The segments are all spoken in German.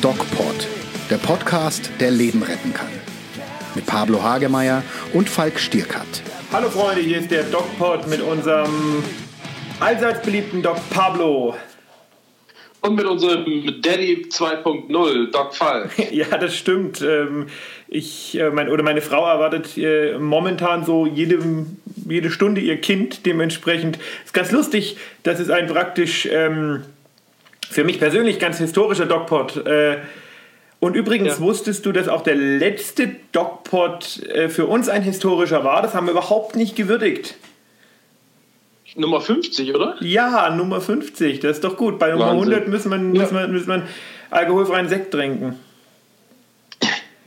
DocPod, der Podcast, der Leben retten kann. Mit Pablo Hagemeyer und Falk Stierkat. Hallo Freunde, hier ist der DocPod mit unserem allseits beliebten Doc Pablo. Und mit unserem Daddy 2.0, Doc Falk. Ja, das stimmt. Ähm, ich, äh, mein, oder meine Frau erwartet äh, momentan so jede, jede Stunde ihr Kind. Dementsprechend ist ganz lustig, dass es ein praktisch ähm, für mich persönlich ganz historischer DocPod. Äh, und übrigens ja. wusstest du, dass auch der letzte DocPod für uns ein historischer war? Das haben wir überhaupt nicht gewürdigt. Nummer 50, oder? Ja, Nummer 50. Das ist doch gut. Bei Nummer Wahnsinn. 100 müssen man, ja. man, muss man alkoholfreien Sekt trinken.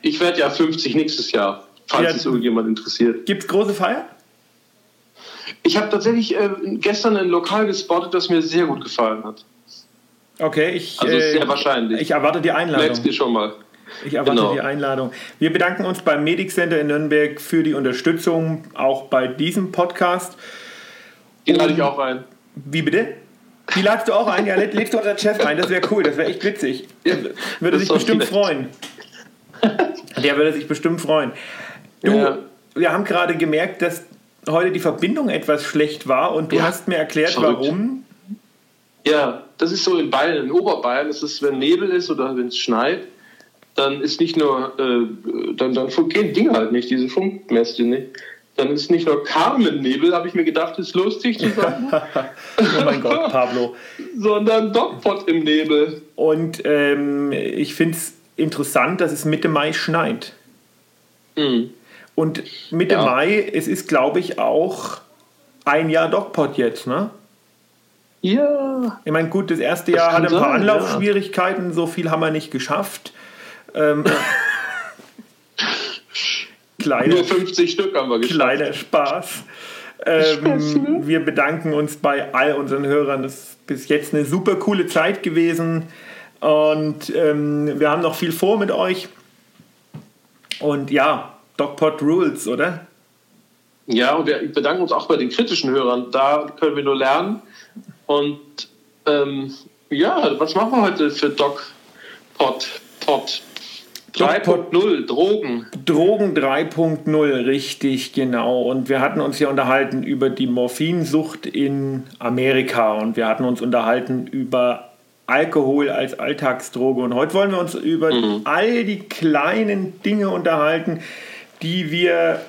Ich werde ja 50 nächstes Jahr, falls ja. es irgendjemand interessiert. Gibt es große Feier? Ich habe tatsächlich äh, gestern ein Lokal gespottet, das mir sehr gut gefallen hat. Okay, ich. Also sehr äh, wahrscheinlich. Ich erwarte die Einladung. Merkst du schon mal. Ich erwarte genau. die Einladung. Wir bedanken uns beim Medic Center in Nürnberg für die Unterstützung, auch bei diesem Podcast. Den lade ich auch ein. Wie bitte? Die ladst du auch ein? Ja, lädst du unseren Chef ein? Das wäre cool, das wäre echt witzig. Ja, würde sich bestimmt nett. freuen. Der würde sich bestimmt freuen. Du, ja. wir haben gerade gemerkt, dass heute die Verbindung etwas schlecht war und du ja, hast mir erklärt, verrückt. warum. Ja, das ist so in Bayern, in Oberbayern, das ist, wenn Nebel ist oder wenn es schneit, dann ist nicht nur, äh, dann, dann gehen Dinge halt nicht, diese Funkmäste nicht. Dann ist nicht nur Carmen-Nebel, habe ich mir gedacht, ist lustig zu sagen. oh mein Gott, Pablo. Sondern Dogpot im Nebel. Und ähm, ich finde es interessant, dass es Mitte Mai schneit. Mhm. Und Mitte ja. Mai, es ist, glaube ich, auch ein Jahr Dogpot jetzt, ne? Ja. Ich meine, gut, das erste das Jahr hatte ein paar sein, Anlaufschwierigkeiten, ja. so viel haben wir nicht geschafft. Ähm, kleiner, Nur 50 Stück haben wir geschafft. Kleiner Spaß. Ähm, ne? wir bedanken uns bei all unseren Hörern. Das ist bis jetzt eine super coole Zeit gewesen. Und ähm, wir haben noch viel vor mit euch. Und ja, DocPod Rules, oder? Ja, und wir bedanken uns auch bei den kritischen Hörern. Da können wir nur lernen. Und ähm, ja, was machen wir heute für DocPod? Pod? 3.0, Drogen. Drogen 3.0, richtig, genau. Und wir hatten uns ja unterhalten über die Morphinsucht in Amerika und wir hatten uns unterhalten über Alkohol als Alltagsdroge. Und heute wollen wir uns über mhm. all die kleinen Dinge unterhalten, die wir,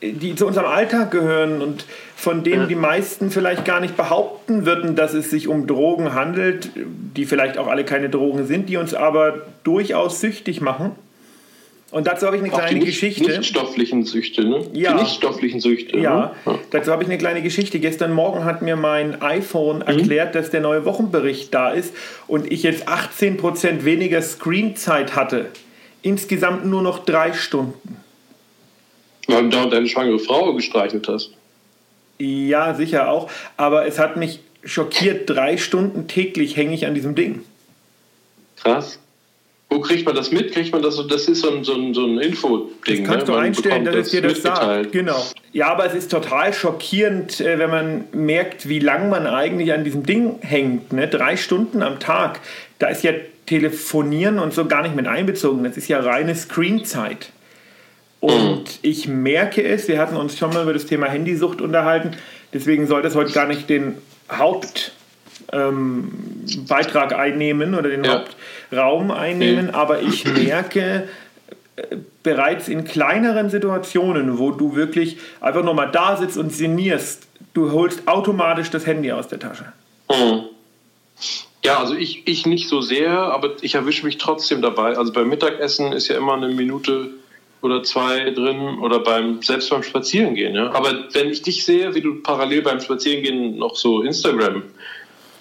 die zu unserem Alltag gehören und von denen ja. die meisten vielleicht gar nicht behaupten würden, dass es sich um Drogen handelt, die vielleicht auch alle keine Drogen sind, die uns aber durchaus süchtig machen. Und dazu habe ich eine kleine die nicht, Geschichte. Nichtstofflichen Süchte, ne? Ja. Die nichtstofflichen Süchte. Ja. Ne? dazu habe ich eine kleine Geschichte. Gestern Morgen hat mir mein iPhone mhm. erklärt, dass der neue Wochenbericht da ist und ich jetzt 18% weniger Screenzeit hatte. Insgesamt nur noch drei Stunden. Weil du da deine schwangere Frau gestreichelt hast. Ja, sicher auch. Aber es hat mich schockiert. Drei Stunden täglich hänge ich an diesem Ding. Krass. Wo kriegt man das mit? Kriegt man das so? Das ist so ein, so ein, so ein Info-Ding. Das kannst ne? du einstellen, dass es dir das sagt. Genau. Ja, aber es ist total schockierend, äh, wenn man merkt, wie lang man eigentlich an diesem Ding hängt. Ne? Drei Stunden am Tag. Da ist ja Telefonieren und so gar nicht mit einbezogen. Das ist ja reine Screenzeit. Und mhm. ich merke es, wir hatten uns schon mal über das Thema Handysucht unterhalten, deswegen soll das heute gar nicht den Hauptbeitrag ähm, einnehmen oder den ja. Hauptraum einnehmen, mhm. aber ich merke äh, bereits in kleineren Situationen, wo du wirklich einfach nochmal da sitzt und sinnierst, du holst automatisch das Handy aus der Tasche. Mhm. Ja, also ich, ich nicht so sehr, aber ich erwische mich trotzdem dabei. Also beim Mittagessen ist ja immer eine Minute oder zwei drin oder beim selbst beim Spazierengehen. Ja? Aber wenn ich dich sehe, wie du parallel beim Spazierengehen noch so Instagram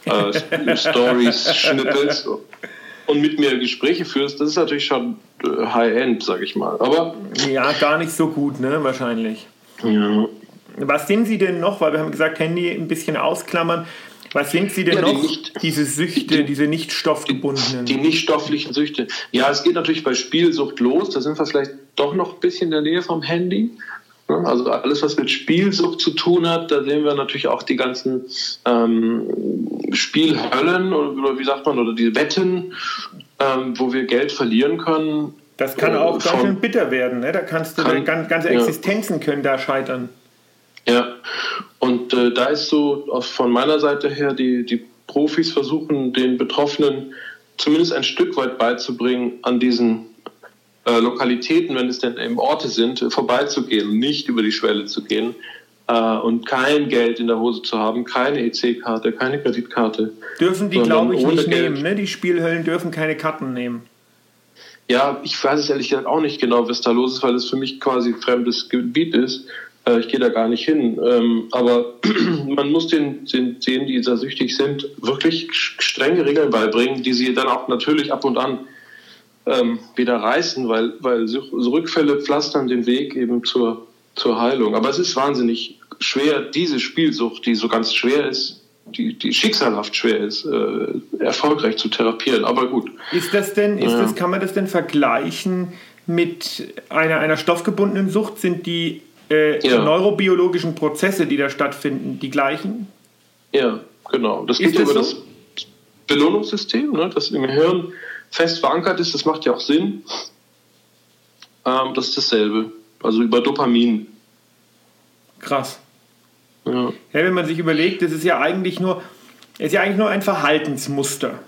äh, Stories schnippelst und mit mir Gespräche führst, das ist natürlich schon äh, High-End, sag ich mal. Aber ja, gar nicht so gut, ne? Wahrscheinlich. Ja. Was sind Sie denn noch? Weil wir haben gesagt, Handy ein bisschen ausklammern. Was sind sie denn ja, die noch? Nicht, diese Süchte, die, diese nicht stoffgebundenen? Die, die nicht stofflichen Süchte. Ja, es geht natürlich bei Spielsucht los. Da sind wir vielleicht doch noch ein bisschen in der Nähe vom Handy. Also alles, was mit Spielsucht zu tun hat, da sehen wir natürlich auch die ganzen ähm, Spielhöllen oder, wie sagt man, oder die Wetten, ähm, wo wir Geld verlieren können. Das kann auch äh, ganz schön bitter werden. Ne? Da kannst du kann, ganze, ganze Existenzen ja. können da scheitern. Ja, und äh, da ist so von meiner Seite her, die, die Profis versuchen den Betroffenen zumindest ein Stück weit beizubringen, an diesen äh, Lokalitäten, wenn es denn eben Orte sind, vorbeizugehen nicht über die Schwelle zu gehen äh, und kein Geld in der Hose zu haben, keine EC-Karte, keine Kreditkarte. Dürfen die, glaube ich, nicht Geld. nehmen, ne? Die Spielhöllen dürfen keine Karten nehmen. Ja, ich weiß es ehrlich gesagt auch nicht genau, was da los ist, weil es für mich quasi fremdes Gebiet ist. Äh, ich gehe da gar nicht hin. Ähm, aber man muss den, den, denen, die da süchtig sind, wirklich strenge Regeln beibringen, die sie dann auch natürlich ab und an ähm, wieder reißen, weil, weil Rückfälle pflastern den Weg eben zur, zur Heilung. Aber es ist wahnsinnig schwer, diese Spielsucht, die so ganz schwer ist, die, die schicksalhaft schwer ist, äh, erfolgreich zu therapieren. Aber gut. Ist das denn, ist ja. das, kann man das denn vergleichen mit einer, einer stoffgebundenen Sucht? Sind die äh, ja. neurobiologischen Prozesse, die da stattfinden, die gleichen? Ja, genau. Das geht das über so? das Belohnungssystem, ne, das im Hirn fest verankert ist. Das macht ja auch Sinn. Ähm, das ist dasselbe. Also über Dopamin. Krass. Ja. ja. wenn man sich überlegt, das ist ja eigentlich nur, ist ja eigentlich nur ein Verhaltensmuster.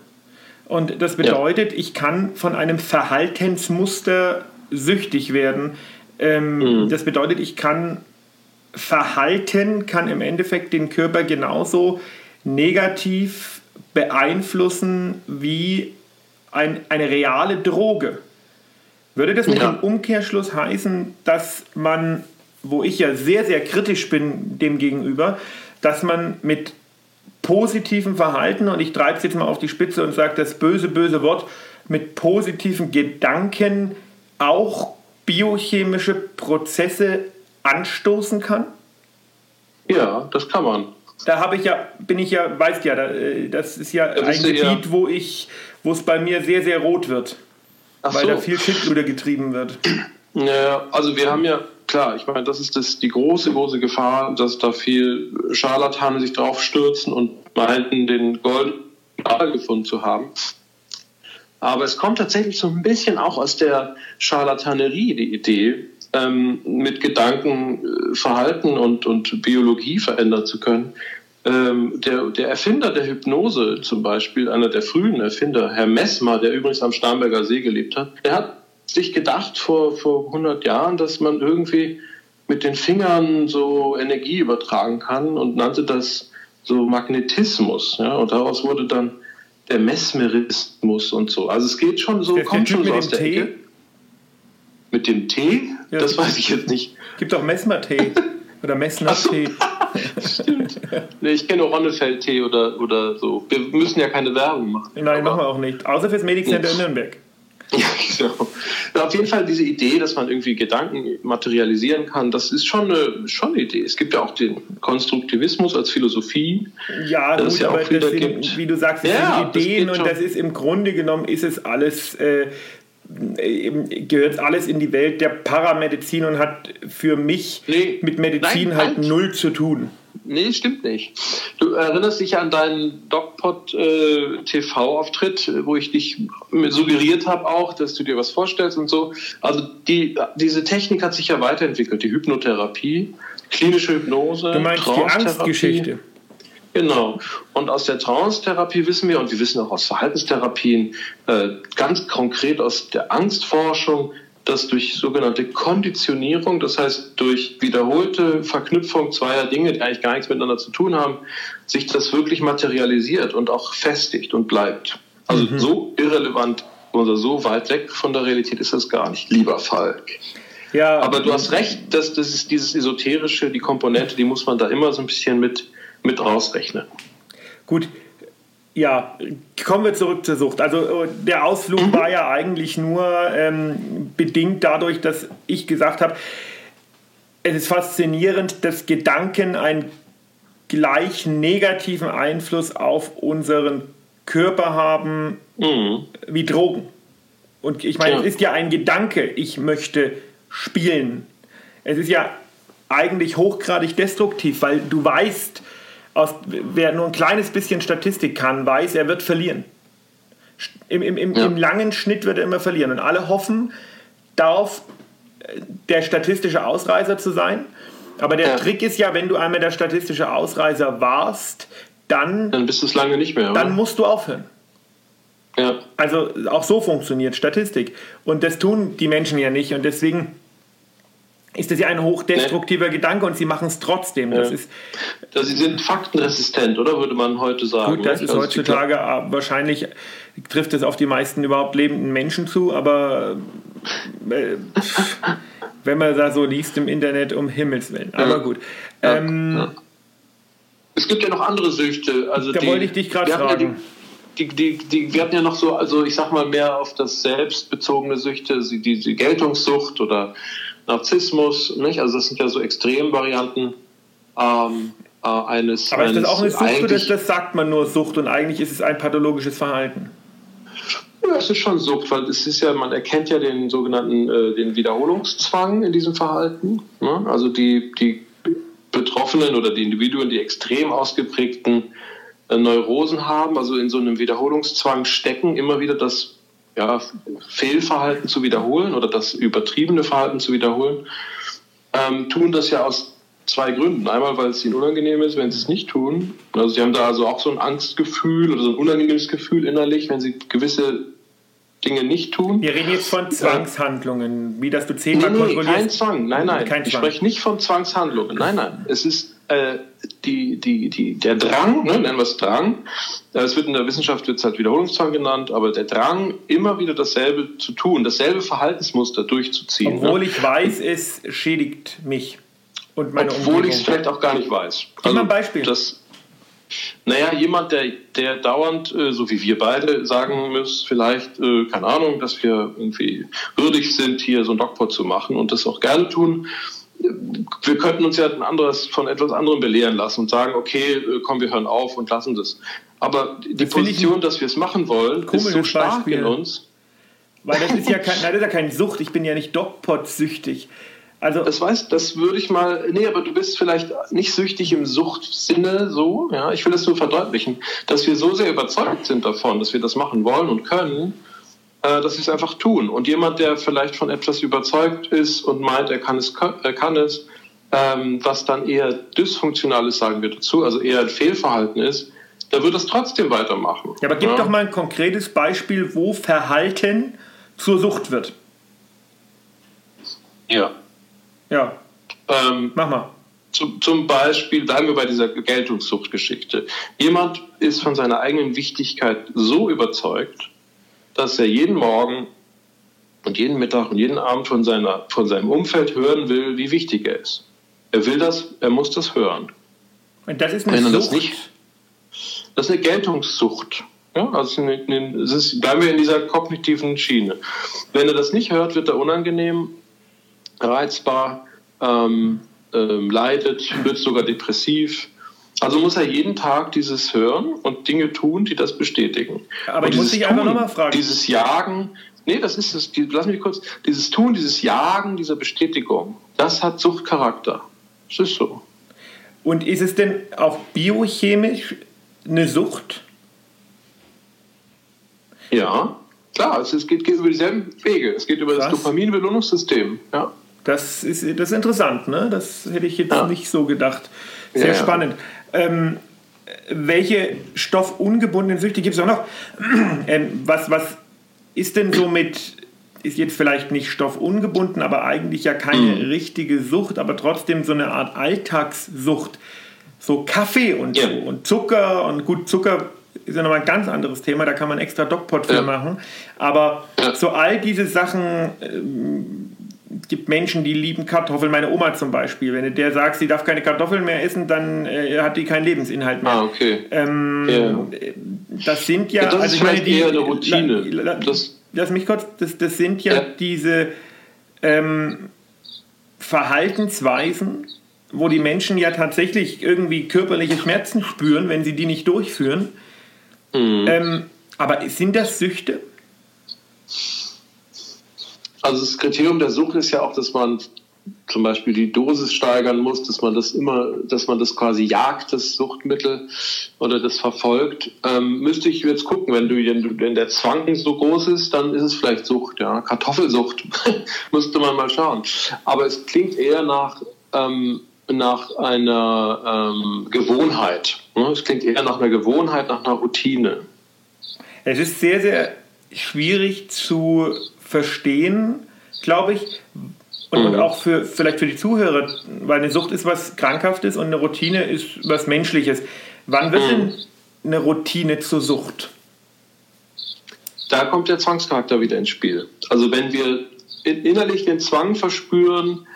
Und das bedeutet, ja. ich kann von einem Verhaltensmuster süchtig werden. Ähm, mhm. Das bedeutet, ich kann Verhalten, kann im Endeffekt den Körper genauso negativ beeinflussen wie ein, eine reale Droge. Würde das mit ja. dem Umkehrschluss heißen, dass man, wo ich ja sehr, sehr kritisch bin dem gegenüber, dass man mit positivem Verhalten, und ich treibe es jetzt mal auf die Spitze und sage das böse, böse Wort, mit positiven Gedanken auch biochemische Prozesse anstoßen kann? Ja, das kann man. Da habe ich ja, bin ich ja, weißt ja, äh, das ist ja da ein Gebiet, ja. wo ich, wo es bei mir sehr, sehr rot wird. Ach weil so. da viel Schindluder getrieben wird. Ja, also wir haben ja, klar, ich meine, das ist das, die große, große Gefahr, dass da viel Scharlatane sich drauf stürzen und meinten, den goldenen gefunden zu haben. Aber es kommt tatsächlich so ein bisschen auch aus der Charlatanerie, die Idee, ähm, mit Gedanken äh, Verhalten und, und Biologie verändern zu können. Ähm, der, der Erfinder der Hypnose zum Beispiel, einer der frühen Erfinder, Herr Messmer, der übrigens am Starnberger See gelebt hat, der hat sich gedacht vor, vor 100 Jahren, dass man irgendwie mit den Fingern so Energie übertragen kann und nannte das so Magnetismus. Ja? Und daraus wurde dann der Mesmerismus und so. Also es geht schon so, kommt schon so aus der Tee? Ecke. Mit dem Tee? Ja, das weiß ich jetzt nicht. Gibt auch Messmer-Tee oder Messner-Tee. Stimmt. Nee, ich kenne Ronnefeld-Tee oder, oder so. Wir müssen ja keine Werbung machen. Nein, machen wir auch nicht. Außer fürs Medic Center in Nürnberg. Ja, genau. Auf jeden Fall diese Idee, dass man irgendwie Gedanken materialisieren kann, das ist schon eine, schon eine Idee. Es gibt ja auch den Konstruktivismus als Philosophie. Ja, gut, ja aber das sind, wie du sagst, das ja, sind Ideen das und das ist im Grunde genommen ist es alles äh, gehört alles in die Welt der Paramedizin und hat für mich nee, mit Medizin nein, halt null zu tun. Nee, stimmt nicht. Du erinnerst dich an deinen DocPod äh, wo ich dich suggeriert habe auch, dass du dir was vorstellst und so. Also die, diese Technik hat sich ja weiterentwickelt, die Hypnotherapie, klinische Hypnose, Du meinst die Angstgeschichte? Genau. Und aus der Trance-Therapie wissen wir, und wir wissen auch aus Verhaltenstherapien, äh, ganz konkret aus der Angstforschung, dass durch sogenannte Konditionierung, das heißt durch wiederholte Verknüpfung zweier Dinge, die eigentlich gar nichts miteinander zu tun haben, sich das wirklich materialisiert und auch festigt und bleibt. Also mhm. so irrelevant oder so weit weg von der Realität ist das gar nicht, lieber Falk. Ja, Aber du hast recht, dass das ist dieses Esoterische, die Komponente, die muss man da immer so ein bisschen mit, mit rausrechnen. Gut, ja, kommen wir zurück zur Sucht. Also äh, der Ausflug mhm. war ja eigentlich nur ähm, bedingt dadurch, dass ich gesagt habe, es ist faszinierend, dass Gedanken einen gleich negativen Einfluss auf unseren Körper haben mhm. wie Drogen. Und ich meine, ja. es ist ja ein Gedanke, ich möchte spielen. Es ist ja eigentlich hochgradig destruktiv, weil du weißt, aus, wer nur ein kleines bisschen Statistik kann, weiß, er wird verlieren. Im, im, im, ja. im langen Schnitt wird er immer verlieren. Und alle hoffen darauf, der statistische Ausreißer zu sein. Aber der ja. Trick ist ja, wenn du einmal der statistische Ausreißer warst, dann. Dann bist du es lange nicht mehr. Oder? Dann musst du aufhören. Ja. Also auch so funktioniert Statistik. Und das tun die Menschen ja nicht. Und deswegen ist das ja ein hochdestruktiver nee. Gedanke und sie machen es trotzdem. Das ja. ist, das, sie sind faktenresistent, oder würde man heute sagen? Gut, das ist also heutzutage wahrscheinlich trifft es auf die meisten überhaupt lebenden Menschen zu, aber äh, wenn man da so liest im Internet, um Himmels Willen. Aber ja. gut. Ja. Ähm, es gibt ja noch andere Süchte. Also da die, wollte ich dich gerade fragen. Die, die, die, wir hatten ja noch so, also ich sag mal mehr auf das selbstbezogene Süchte, die, die Geltungssucht oder Narzissmus, nicht? Also das sind ja so Extremvarianten ähm, äh, eines. Aber ist das auch eine Sucht oder das sagt man nur Sucht und eigentlich ist es ein pathologisches Verhalten? Ja, es ist schon Sucht, weil es ist ja, man erkennt ja den sogenannten äh, den Wiederholungszwang in diesem Verhalten. Ne? Also die, die Betroffenen oder die Individuen, die extrem ausgeprägten äh, Neurosen haben, also in so einem Wiederholungszwang stecken, immer wieder das ja, Fehlverhalten zu wiederholen oder das übertriebene Verhalten zu wiederholen, ähm, tun das ja aus zwei Gründen. Einmal, weil es ihnen unangenehm ist, wenn sie es nicht tun. Also sie haben da also auch so ein Angstgefühl oder so ein unangenehmes Gefühl innerlich, wenn sie gewisse Dinge nicht tun. Wir reden jetzt von Zwangshandlungen, wie dass du zehnmal nee, nee, kontrollierst. Kein Zwang, nein, nein. Kein ich Zwang. spreche nicht von Zwangshandlungen. Nein, nein. Es ist äh, die, die, die, der Drang, ne, nennen wir es Drang, es wird in der Wissenschaft wird halt Wiederholungszwang genannt, aber der Drang, immer wieder dasselbe zu tun, dasselbe Verhaltensmuster durchzuziehen. Obwohl ne? ich weiß, es schädigt mich und meine Obwohl ich es vielleicht auch gar nicht weiß. Gib also, mal ein Beispiel. Das, naja, jemand, der, der dauernd, äh, so wie wir beide, sagen muss, vielleicht, äh, keine Ahnung, dass wir irgendwie würdig sind, hier so ein Dogpot zu machen und das auch gerne tun, wir könnten uns ja ein anderes, von etwas anderem belehren lassen und sagen, okay, äh, komm, wir hören auf und lassen das. Aber die das Position, dass wir es machen wollen, ist so stark Beispiel. in uns. Weil das ist ja kein, nein, das ist ja keine Sucht. Ich bin ja nicht Dogpot-süchtig. Also das weiß, das würde ich mal, nee, aber du bist vielleicht nicht süchtig im Suchtsinne so, ja. Ich will das nur verdeutlichen, dass wir so sehr überzeugt sind davon, dass wir das machen wollen und können, dass sie es einfach tun. Und jemand, der vielleicht von etwas überzeugt ist und meint, er kann es, er kann es ähm, was dann eher dysfunktional ist, sagen wir dazu, also eher ein Fehlverhalten ist, der wird es trotzdem weitermachen. Ja, aber gib ja. doch mal ein konkretes Beispiel, wo Verhalten zur Sucht wird. Ja. Ja. Ähm, Mach mal. Zum, zum Beispiel, bleiben wir bei dieser Geltungssuchtgeschichte. Jemand ist von seiner eigenen Wichtigkeit so überzeugt, dass er jeden Morgen und jeden Mittag und jeden Abend von, seiner, von seinem Umfeld hören will, wie wichtig er ist. Er will das, er muss das hören. Und das ist eine Wenn er das nicht, das ist eine Geltungssucht. Ja, also ist, bleiben wir in dieser kognitiven Schiene. Wenn er das nicht hört, wird er unangenehm, reizbar, ähm, ähm, leidet, wird sogar depressiv. Also muss er jeden Tag dieses hören und Dinge tun, die das bestätigen. Aber und ich muss dich einfach nochmal fragen. Dieses Jagen, nee, das ist es, lass mich kurz, dieses Tun, dieses Jagen dieser Bestätigung, das hat Suchtcharakter. Das ist so. Und ist es denn auch biochemisch eine Sucht? Ja, klar, es geht, geht über dieselben Wege. Es geht über Was? das Dopaminbelohnungssystem. Ja. Das ist, das ist interessant, ne? Das hätte ich jetzt ja. nicht so gedacht. Sehr ja, spannend. Ähm, welche stoffungebundenen Süchte gibt es auch noch? Ähm, was, was ist denn so mit ist jetzt vielleicht nicht stoffungebunden, aber eigentlich ja keine mhm. richtige Sucht, aber trotzdem so eine Art Alltagssucht. So Kaffee und ja. so und Zucker und gut, Zucker ist ja nochmal ein ganz anderes Thema, da kann man extra Dogpot für ja. machen. Aber ja. so all diese Sachen, ähm, gibt Menschen, die lieben Kartoffeln. Meine Oma zum Beispiel, wenn der sagt, sie darf keine Kartoffeln mehr essen, dann äh, hat die keinen Lebensinhalt mehr. Ah, okay. Ähm, yeah. Das sind ja, das also ich meine, die, eher eine Routine. La, la, das, lass mich kurz, das, das sind ja, ja. diese ähm, Verhaltensweisen, wo die Menschen ja tatsächlich irgendwie körperliche Schmerzen spüren, wenn sie die nicht durchführen. Mhm. Ähm, aber sind das Süchte? Also das Kriterium der Sucht ist ja auch, dass man zum Beispiel die Dosis steigern muss, dass man das immer, dass man das quasi jagt, das Suchtmittel oder das verfolgt, ähm, müsste ich jetzt gucken, wenn du, wenn der Zwang so groß ist, dann ist es vielleicht Sucht, ja, Kartoffelsucht, müsste man mal schauen. Aber es klingt eher nach ähm, nach einer ähm, Gewohnheit. Ne? Es klingt eher nach einer Gewohnheit, nach einer Routine. Es ist sehr, sehr schwierig zu verstehen, glaube ich, und, mhm. auch für vielleicht für die Zuhörer, weil eine Sucht ist was Krankhaftes und eine Routine ist was Menschliches. Wann wird mhm. denn eine Routine zur Sucht? Da kommt der Zwangscharakter wieder ins Spiel. Also wenn wir innerlich den Zwang verspüren,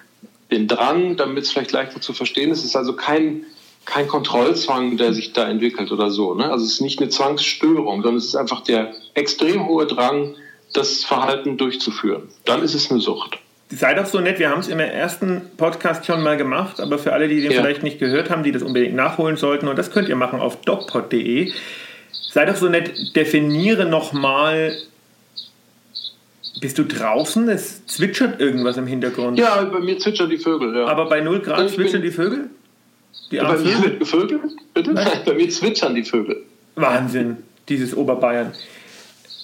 den Drang, damit es vielleicht leichter zu verstehen ist, ist also kein, kein Kontrollzwang, der sich da entwickelt oder so. Ne? Also es ist nicht eine Zwangsstörung, sondern es ist einfach der extrem hohe Drang, das Verhalten durchzuführen. Dann ist es eine Sucht. Sei doch so nett, wir haben es im ersten Podcast schon mal gemacht, aber für alle, die den ja. vielleicht nicht gehört haben, die das unbedingt nachholen sollten, und das könnt ihr machen auf docpod.de, sei doch so nett, definiere nochmal, bist du draußen? Es zwitschert irgendwas im Hintergrund. Ja, bei mir zwitschern die Vögel, ja. Aber bei 0 Grad zwitschern die Vögel? Die bei Vögel? mir Vögel? Bitte? Nein, bei mir zwitschern die Vögel. Wahnsinn, dieses Oberbayern.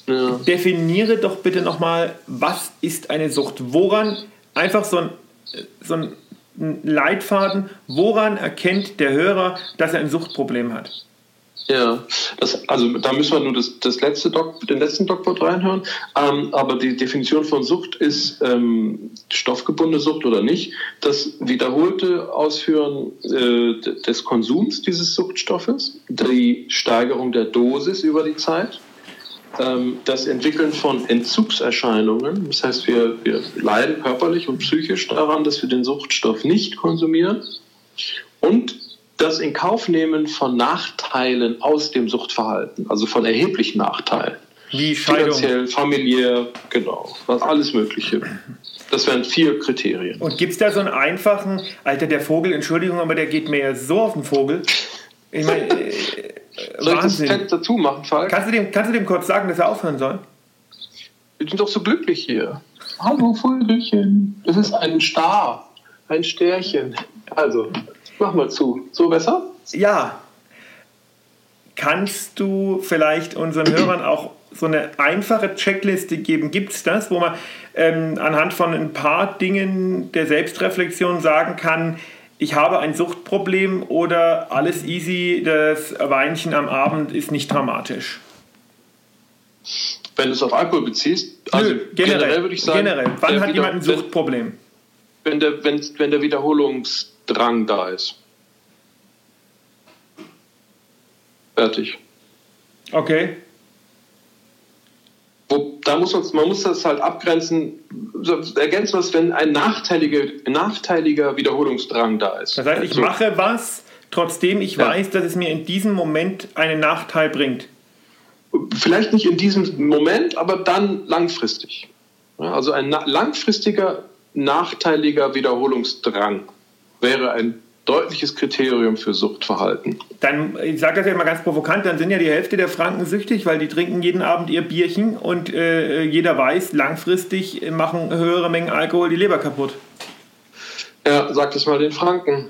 Ja. Definiere doch bitte nochmal, was ist eine Sucht? Woran, einfach so ein, so ein Leitfaden, woran erkennt der Hörer, dass er ein Suchtproblem hat? Ja, das, also da müssen wir nur das, das letzte Doc, den letzten Docport reinhören. Ähm, aber die Definition von Sucht ist ähm, stoffgebundene Sucht oder nicht. Das wiederholte Ausführen äh, des Konsums dieses Suchtstoffes, die Steigerung der Dosis über die Zeit, das Entwickeln von Entzugserscheinungen. Das heißt, wir, wir leiden körperlich und psychisch daran, dass wir den Suchtstoff nicht konsumieren. Und das in Kauf nehmen von Nachteilen aus dem Suchtverhalten, also von erheblichen Nachteilen. Wie Scheidung. Finanziell, familiär, genau, alles Mögliche. Das wären vier Kriterien. Und gibt es da so einen einfachen, Alter, der Vogel, Entschuldigung, aber der geht mir ja so auf den Vogel. Ich meine, soll Wahnsinn. ich das Fenster zumachen, Falk? Kannst du, dem, kannst du dem kurz sagen, dass er aufhören soll? Wir sind doch so glücklich hier. Hallo Vögelchen. Das ist ein Star, ein Sternchen. Also, mach mal zu. So besser? Ja. Kannst du vielleicht unseren Hörern auch so eine einfache Checkliste geben? Gibt es das, wo man ähm, anhand von ein paar Dingen der Selbstreflexion sagen kann, ich habe ein Suchtproblem oder alles easy, das Weinchen am Abend ist nicht dramatisch? Wenn du es auf Alkohol beziehst, also Nö, generell, generell würde ich sagen. Generell. Wann hat jemand ein Suchtproblem? Wenn der, wenn, wenn der Wiederholungsdrang da ist. Fertig. Okay wo, da muss man, man muss das halt abgrenzen, ergänzen was, wenn ein nachteiliger, nachteiliger Wiederholungsdrang da ist. Das heißt, ich also, mache was, trotzdem ich ja. weiß, dass es mir in diesem Moment einen Nachteil bringt. Vielleicht nicht in diesem Moment, aber dann langfristig. Also ein langfristiger, nachteiliger Wiederholungsdrang wäre ein deutliches Kriterium für Suchtverhalten. Dann, ich sage das ja mal ganz provokant, dann sind ja die Hälfte der Franken süchtig, weil die trinken jeden Abend ihr Bierchen und äh, jeder weiß, langfristig machen höhere Mengen Alkohol die Leber kaputt. Ja, sag das mal den Franken.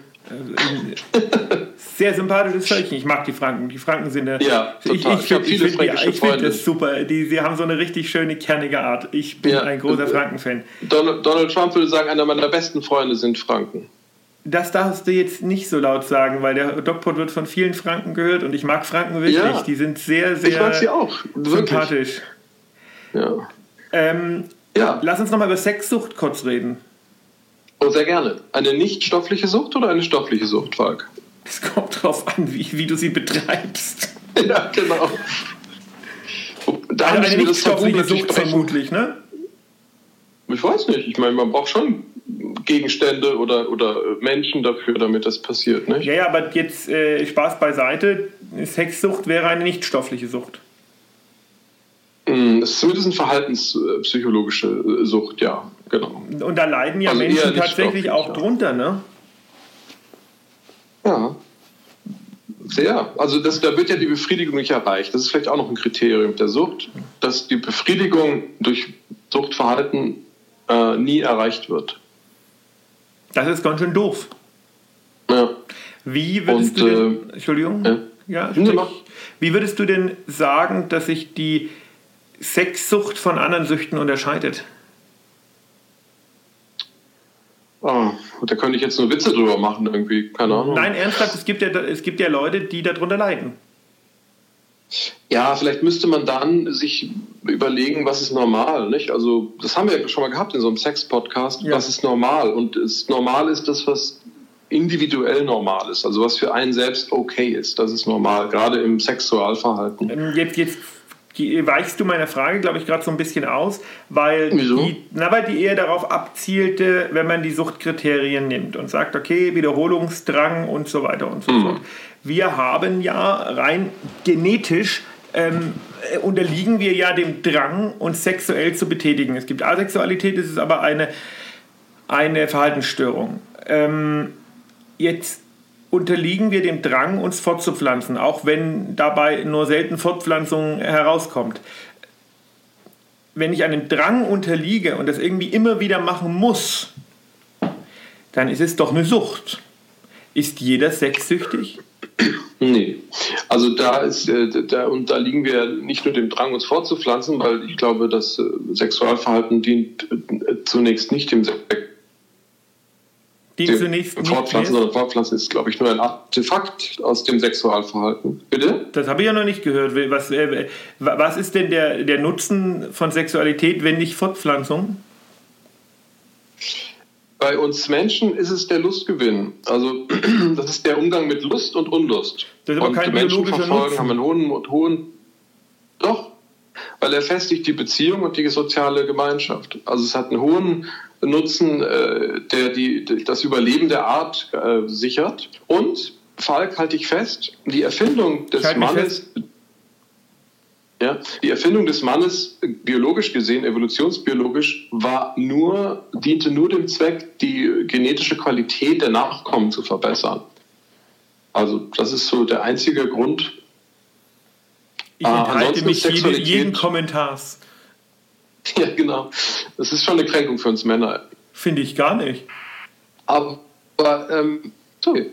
Sehr sympathisches Völkchen. Ich mag die Franken. Die Franken sind eine. Ja, total. Ich, ich, ich finde find, find das super. Die, sie haben so eine richtig schöne, kernige Art. Ich bin ja, ein großer Franken-Fan. Donald, Donald Trump würde sagen, einer meiner besten Freunde sind Franken. Das darfst du jetzt nicht so laut sagen, weil der Dogpot wird von vielen Franken gehört und ich mag Franken wirklich. Ja, die sind sehr, sehr ich mag sie auch. sympathisch. Ja. Ähm, ja. Lass uns nochmal über Sexsucht kurz reden. Oh, sehr gerne. Eine nicht stoffliche Sucht oder eine stoffliche Sucht, Falk? Es kommt drauf an, wie, wie du sie betreibst. ja, genau. Da also eine nicht stoffliche Sucht vermutlich, ne? Ich weiß nicht. Ich meine, man braucht schon Gegenstände oder, oder Menschen dafür, damit das passiert. Nicht? Ja, ja, aber jetzt äh, Spaß beiseite. Sexsucht wäre eine nicht stoffliche Sucht. Mm, das ist zumindest eine verhaltenspsychologische äh, Sucht, ja, genau. Und da leiden ja also Menschen tatsächlich auch drunter, ne? Ja. Sehr. Also das, da wird ja die Befriedigung nicht erreicht. Das ist vielleicht auch noch ein Kriterium der Sucht, dass die Befriedigung durch Suchtverhalten äh, nie erreicht wird. Das ist ganz schön doof. Ja. Wie würdest Und, du denn, äh, Entschuldigung, ja. ja, sprich. wie würdest du denn sagen, dass sich die Sexsucht von anderen Süchten unterscheidet? Oh, da könnte ich jetzt nur Witze drüber machen, irgendwie. Keine Ahnung. Nein, ernsthaft, es gibt ja, es gibt ja Leute, die darunter leiden. Ja, vielleicht müsste man dann sich überlegen, was ist normal, nicht? Also, das haben wir ja schon mal gehabt in so einem Sex-Podcast. Ja. Was ist normal? Und es, normal ist das, was individuell normal ist. Also, was für einen selbst okay ist. Das ist normal, gerade im Sexualverhalten. Ähm, Jetzt, jetzt weichst du meiner Frage, glaube ich, gerade so ein bisschen aus, weil Wieso? die, na, weil die eher darauf abzielte, wenn man die Suchtkriterien nimmt und sagt, okay, Wiederholungsdrang und so weiter und so Mhm. fort. Wir haben ja rein genetisch ähm, äh, unterliegen wir ja dem Drang, uns sexuell zu betätigen. Es gibt Asexualität, es ist aber eine, eine Verhaltensstörung. Ähm, jetzt unterliegen wir dem Drang, uns fortzupflanzen, auch wenn dabei nur selten Fortpflanzung herauskommt. Wenn ich einem Drang unterliege und das irgendwie immer wieder machen muss, dann ist es doch eine Sucht. Ist jeder sexsüchtig? Nee. Also da ist äh, da und da liegen wir nicht nur dem Drang, uns fortzupflanzen, weil ich glaube, das äh, Sexualverhalten dient äh, zunächst nicht dem Sex Die zunächst nicht Fortpflanzen, sondern Fortpflanzen ist, glaube ich, nur ein Artefakt aus dem Sexualverhalten. Bitte? Das habe ich ja noch nicht gehört. Was, was ist denn der, der Nutzen von Sexualität, wenn nicht Fortpflanzung? Bei uns Menschen ist es der Lustgewinn. Also das ist der Umgang mit Lust und Unlust. Das ist aber und kein Menschen verfolgen Nutzen. haben einen hohen, hohen doch, weil er festigt die Beziehung und die soziale Gemeinschaft. Also es hat einen hohen Nutzen, äh, der die, das Überleben der Art äh, sichert. Und Falk, halte ich fest, die Erfindung des mich Mannes ja, die Erfindung des Mannes, äh, biologisch gesehen, evolutionsbiologisch, war nur, diente nur dem Zweck, die genetische Qualität der Nachkommen zu verbessern. Also das ist so der einzige Grund. Ich Ah, enthalte ansonsten mich jede, jeden Kommentars. Ja, genau. Das ist schon eine Kränkung für uns Männer. Finde ich gar nicht. Aber ähm, sorry.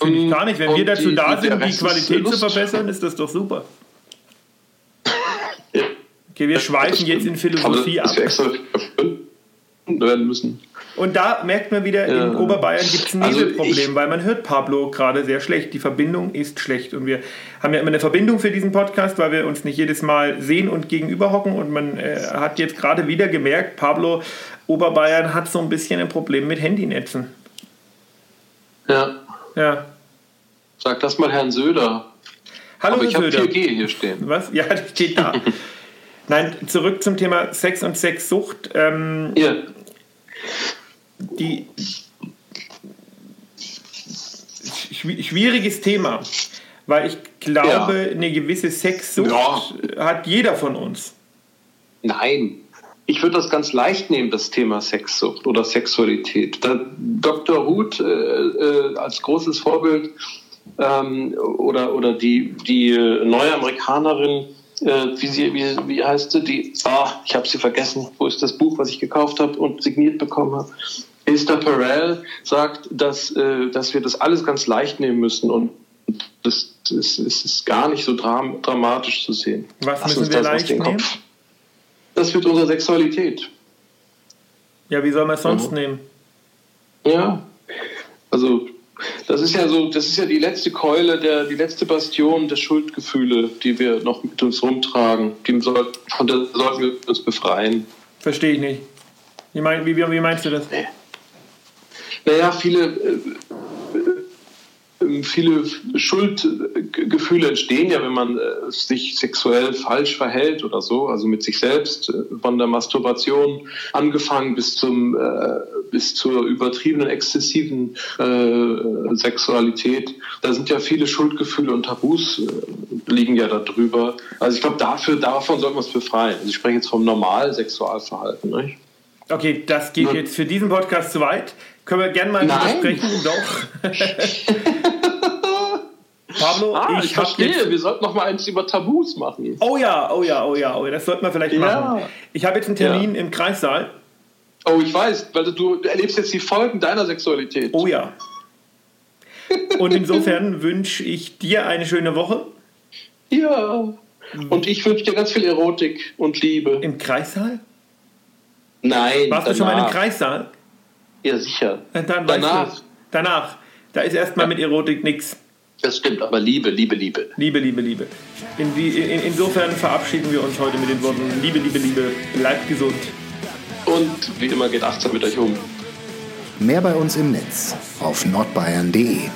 Finde ich gar nicht. Wenn wir dazu die- da sind, die Qualität zu verbessern, ist das doch super. Ja. Okay, wir schweifen jetzt in Philosophie ab. werden müssen. Und da merkt man wieder, in Ja. Oberbayern gibt es ein Also Nebelproblem, ich- weil man hört Pablo gerade sehr schlecht. Die Verbindung ist schlecht. Und wir haben ja immer eine Verbindung für diesen Podcast, weil wir uns nicht jedes Mal sehen und gegenüber hocken. Und man äh, hat jetzt gerade wieder gemerkt, Pablo Oberbayern hat so ein bisschen ein Problem mit Handynetzen. Ja. Ja. Sag das mal Herrn Söder. Hallo, Aber ich habe Söder. 4G hier stehen. Was? Ja, das steht da. Nein, zurück zum Thema Sex und Sexsucht. Ähm, Ja. die schwi- schwieriges Thema, weil ich glaube, Ja. eine gewisse Sexsucht Ja. hat jeder von uns. Nein. Ich würde das ganz leicht nehmen, das Thema Sexsucht oder Sexualität. Da Dr. Huth äh, äh, als großes Vorbild ähm, oder, oder die, die neue Amerikanerin, äh, wie, sie, wie, wie heißt sie? Die, ah, ich habe sie vergessen. Wo ist das Buch, was ich gekauft habe und signiert bekommen habe? Esther Perel sagt, dass, äh, dass wir das alles ganz leicht nehmen müssen und das, das, das ist gar nicht so dram dramatisch zu sehen. Was Lass müssen wir leicht nehmen? Kopf. Das wird unsere Sexualität. Ja, wie soll man es sonst Mhm. nehmen? Ja. Also, das ist ja so, das ist ja die letzte Keule, der, die letzte Bastion der Schuldgefühle, die wir noch mit uns rumtragen. Die soll, von der sollten wir uns befreien. Verstehe ich nicht. Wie, mein, wie, wie, meinst du das? Naja, viele, äh, viele Schuldgefühle entstehen ja, wenn man äh, sich sexuell falsch verhält oder so, also mit sich selbst, äh, von der Masturbation angefangen bis zum äh, bis zur übertriebenen, exzessiven äh, Sexualität. Da sind ja viele Schuldgefühle und Tabus äh, liegen ja da drüber. Also ich glaube, dafür, davon sollten wir uns befreien. Also ich spreche jetzt vom normalen Sexualverhalten. Nicht? Okay, das geht jetzt für diesen Podcast zu weit. Können wir gerne mal Nein. sprechen? Doch. Pablo, Ah, ich, ich, verstehe. jetzt Wir sollten noch mal eins über Tabus machen. Oh ja, oh ja, oh ja, oh ja, das sollten wir vielleicht Ja. machen. Ich habe jetzt einen Termin im Kreissaal Oh, ich weiß, weil du, du erlebst jetzt die Folgen deiner Sexualität. Oh ja. Und insofern wünsche ich dir eine schöne Woche. Ja. Und ich wünsche dir ganz viel Erotik und Liebe. Im Kreissaal? Nein. Warst du schon mal im Kreissaal? Ja, sicher. Dann Danach. du, danach. Da ist erstmal mit Erotik nichts. Das stimmt, aber Liebe, Liebe, Liebe. Liebe, Liebe, Liebe. In die, in, insofern verabschieden wir uns heute mit den Worten Liebe, Liebe, Liebe. Bleibt gesund. Und wie immer geht achtsam mit euch um. Mehr bei uns im Netz auf nordbayern.de.